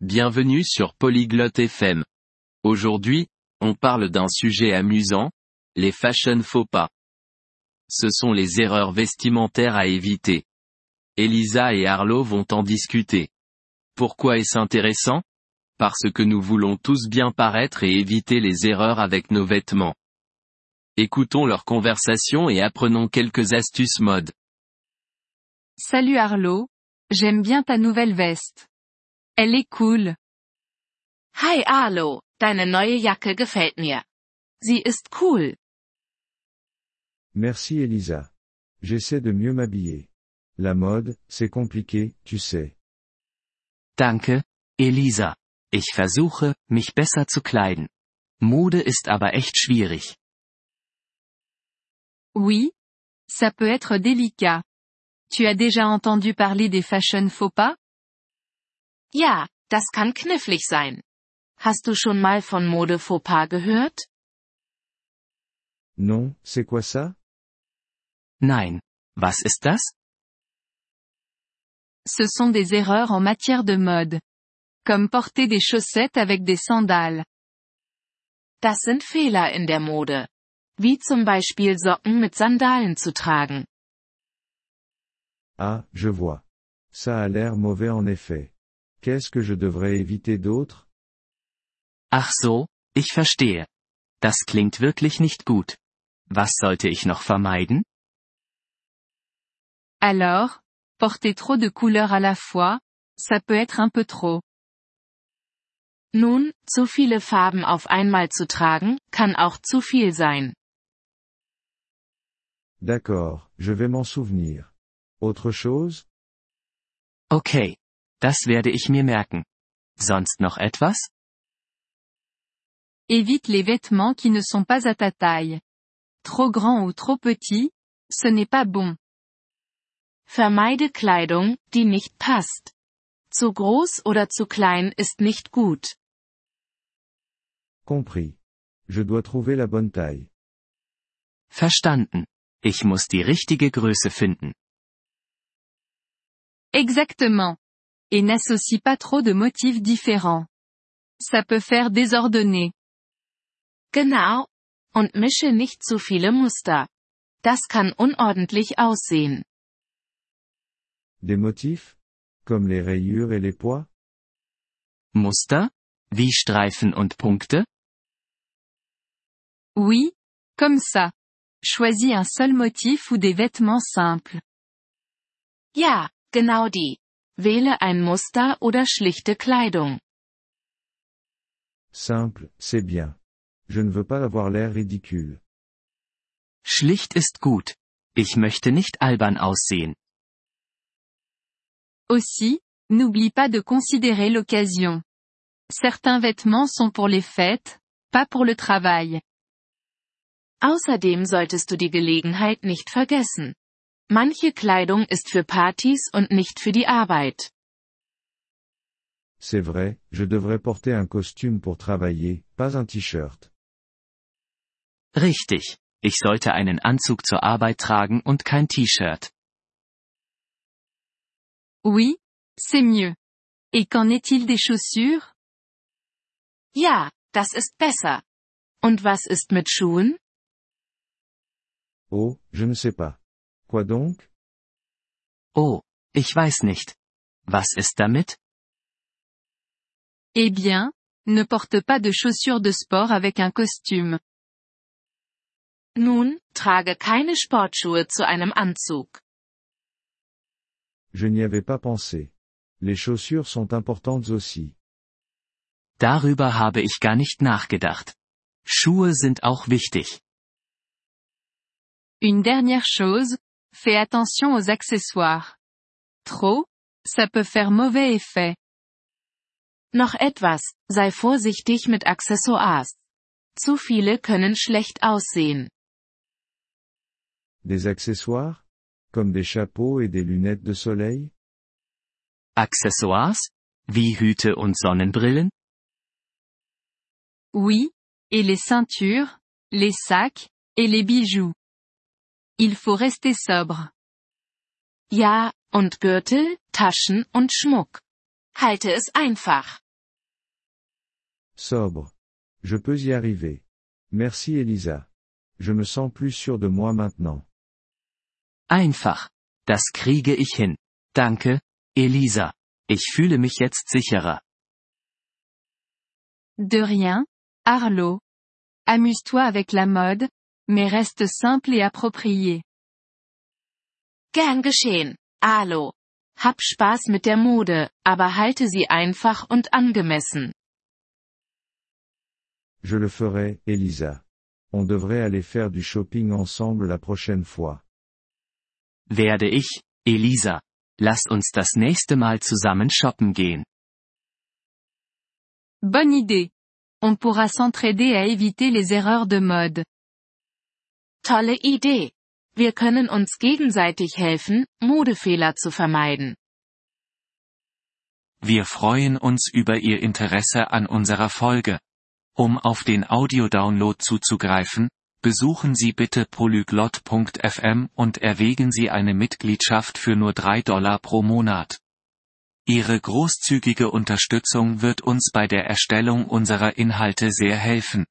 Bienvenue sur Polyglotte FM. Aujourd'hui, on parle d'un sujet amusant, les fashion faux pas. Ce sont les erreurs vestimentaires à éviter. Elisa et Arlo vont en discuter. Pourquoi est-ce intéressant? Parce que nous voulons tous bien paraître et éviter les erreurs avec nos vêtements. Écoutons leur conversation et apprenons quelques astuces mode. Salut Arlo, j'aime bien ta nouvelle veste. Elle est cool. Hi Arlo, deine neue Jacke gefällt mir. Sie ist cool. Merci Elisa. J'essaie de mieux m'habiller. La mode, c'est compliqué, tu sais. Danke, Elisa. Ich versuche, mich besser zu kleiden. Mode ist aber echt schwierig. Oui. Ça peut être délicat. Tu as déjà entendu parler des fashion faux pas? Ja, das kann knifflig sein. Hast du schon mal von Mode faux pas gehört? Non, c'est quoi ça? Nein. Was ist das? Ce sont des erreurs en matière de mode. Comme porter des chaussettes avec des sandales. Das sind Fehler in der Mode. Wie zum Beispiel Socken mit Sandalen zu tragen. Ah, je vois. Ça a l'air mauvais en effet. Qu'est-ce que je devrais éviter d'autre? Ach so, ich verstehe. Das klingt wirklich nicht gut. Was sollte ich noch vermeiden? Alors, porter trop de couleurs à la fois, ça peut être un peu trop. Nun, zu viele Farben auf einmal zu tragen, kann auch zu viel sein. D'accord, je vais m'en souvenir. Autre chose? Okay. Das werde ich mir merken. Sonst noch etwas? Évite les vêtements qui ne sont pas à ta taille. Trop grand ou trop petit, ce n'est pas bon. Vermeide Kleidung, die nicht passt. Zu groß oder zu klein ist nicht gut. Compris. Je dois trouver la bonne taille. Verstanden. Ich muss die richtige Größe finden. Exactement. Et n'associe pas trop de motifs différents. Ça peut faire désordonner. Genau. Und mische nicht zu viele Muster. Das kann unordentlich aussehen. Des motifs? Comme les rayures et les pois? Muster? Wie Streifen und Punkte? Oui. Comme ça. Choisis un seul motif ou des vêtements simples. Ja, genau die. Wähle ein Muster oder schlichte Kleidung. Simple, c'est bien. Je ne veux pas avoir l'air ridicule. Schlicht ist gut. Ich möchte nicht albern aussehen. Aussi, n'oublie pas de considérer l'occasion. Certains vêtements sont pour les fêtes, pas pour le travail. Außerdem solltest du die Gelegenheit nicht vergessen. Manche Kleidung ist für Partys und nicht für die Arbeit. C'est vrai, je devrais porter un costume pour travailler, pas un t-shirt. Richtig. Ich sollte einen Anzug zur Arbeit tragen und kein T-Shirt. Oui, c'est mieux. Et qu'en est-il des chaussures? Ja, das ist besser. Und was ist mit Schuhen? Oh, je ne sais pas. Quoi donc? Oh, ich weiß nicht. Was ist damit? Eh bien, ne porte pas de chaussures de sport avec un costume. Nun, trage keine Sportschuhe zu einem Anzug. Je n'y avais pas pensé. Les chaussures sont importantes aussi. Darüber habe ich gar nicht nachgedacht. Schuhe sind auch wichtig. Une dernière chose, fais attention aux accessoires. Trop, ça peut faire mauvais effet. Noch etwas, sei vorsichtig mit Accessoires. Zu viele können schlecht aussehen. Des accessoires? Comme des chapeaux et des lunettes de soleil? Accessoires? Wie Hüte und Sonnenbrillen? Oui, et les ceintures, les sacs, et les bijoux. Il faut rester sobre. Ja, und Gürtel, Taschen und Schmuck. Halte es einfach. Sobre. Je peux y arriver. Merci Elisa. Je me sens plus sûr de moi maintenant. Einfach. Das kriege ich hin. Danke, Elisa. Ich fühle mich jetzt sicherer. De rien, Arlo. Amuse-toi avec la mode, mais reste simple et approprié. Gern geschehen, Alo. Hab Spaß mit der Mode, aber halte sie einfach und angemessen. Je le ferai, Elisa. On devrait aller faire du shopping ensemble la prochaine fois. Werde ich, Elisa. Lass uns das nächste Mal zusammen shoppen gehen. Bonne idée. On pourra s'entraider à éviter les erreurs de mode. Tolle Idee. Wir können uns gegenseitig helfen, Modefehler zu vermeiden. Wir freuen uns über Ihr Interesse an unserer Folge. Um auf den Audiodownload zuzugreifen, besuchen Sie bitte polyglot.fm und erwägen Sie eine Mitgliedschaft für nur 3 Dollar pro Monat. Ihre großzügige Unterstützung wird uns bei der Erstellung unserer Inhalte sehr helfen.